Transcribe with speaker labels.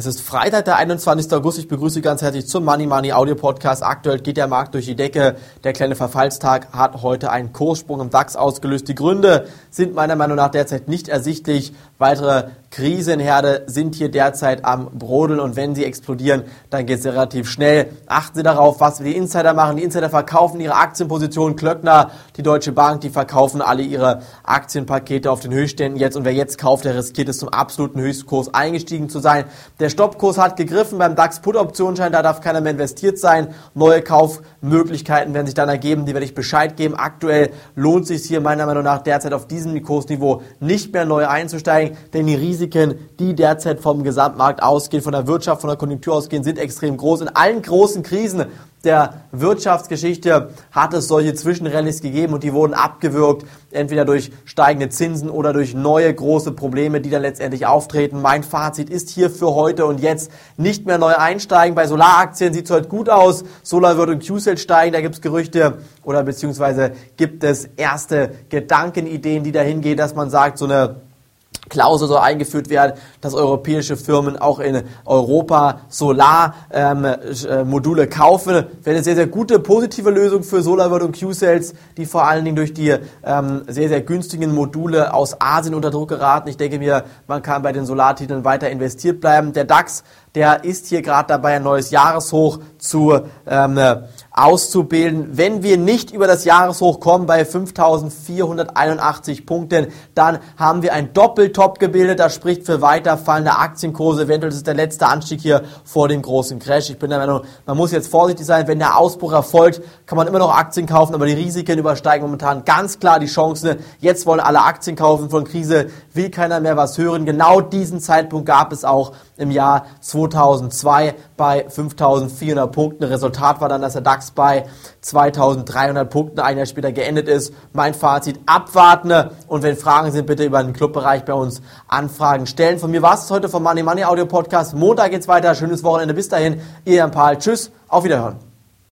Speaker 1: Es ist Freitag, der 21. August. Ich begrüße Sie ganz herzlich zum Money Money Audio Podcast. Aktuell geht der Markt durch die Decke. Der kleine Verfallstag hat heute einen Kurssprung im DAX ausgelöst. Die Gründe sind meiner Meinung nach derzeit nicht ersichtlich. Weitere Krisenherde sind hier derzeit am Brodeln und wenn sie explodieren, dann geht es relativ schnell. Achten Sie darauf, was die Insider machen. Die Insider verkaufen ihre Aktienpositionen. Klöckner, die Deutsche Bank, die verkaufen alle ihre Aktienpakete auf den Höchstständen jetzt und wer jetzt kauft, der riskiert es zum absoluten Höchstkurs eingestiegen zu sein. Der der Stoppkurs hat gegriffen beim DAX Put Optionsschein, da darf keiner mehr investiert sein. Neue Kaufmöglichkeiten werden sich dann ergeben, die werde ich Bescheid geben. Aktuell lohnt sich hier meiner Meinung nach derzeit auf diesem Kursniveau nicht mehr neu einzusteigen, denn die Risiken, die derzeit vom Gesamtmarkt ausgehen, von der Wirtschaft, von der Konjunktur ausgehen, sind extrem groß. In allen großen Krisen der Wirtschaftsgeschichte hat es solche Zwischenrallyes gegeben und die wurden abgewürgt, entweder durch steigende Zinsen oder durch neue große Probleme, die dann letztendlich auftreten. Mein Fazit ist hier für heute und jetzt nicht mehr neu einsteigen. Bei Solaraktien sieht es heute gut aus. Solar wird im Q-Cell steigen, da gibt es Gerüchte oder beziehungsweise gibt es erste Gedankenideen, die dahin gehen, dass man sagt, so eine Klausel soll eingeführt werden, dass europäische Firmen auch in Europa Solarmodule ähm, äh, kaufen. Wäre eine sehr, sehr gute, positive Lösung für SolarWorld und Q-Cells, die vor allen Dingen durch die ähm, sehr, sehr günstigen Module aus Asien unter Druck geraten. Ich denke mir, man kann bei den Solartiteln weiter investiert bleiben. Der DAX, der ist hier gerade dabei, ein neues Jahreshoch zu ähm, auszubilden. Wenn wir nicht über das Jahreshoch kommen bei 5.481 Punkten, dann haben wir ein Doppeltop gebildet. Das spricht für weiter fallende Aktienkurse. Eventuell ist es der letzte Anstieg hier vor dem großen Crash. Ich bin der Meinung, man muss jetzt vorsichtig sein. Wenn der Ausbruch erfolgt, kann man immer noch Aktien kaufen, aber die Risiken übersteigen momentan ganz klar die Chancen. Jetzt wollen alle Aktien kaufen. Von Krise will keiner mehr was hören. Genau diesen Zeitpunkt gab es auch im Jahr 2002 bei 5.400 Punkten. Resultat war dann, dass der DAX bei 2300 Punkten ein Jahr später geendet ist. Mein Fazit, abwarten und wenn Fragen sind, bitte über den Clubbereich bei uns Anfragen stellen. Von mir war es heute vom Money Money Audio Podcast. Montag geht's weiter. Schönes Wochenende. Bis dahin. Ihr Jan Pahl. Tschüss. Auf Wiederhören.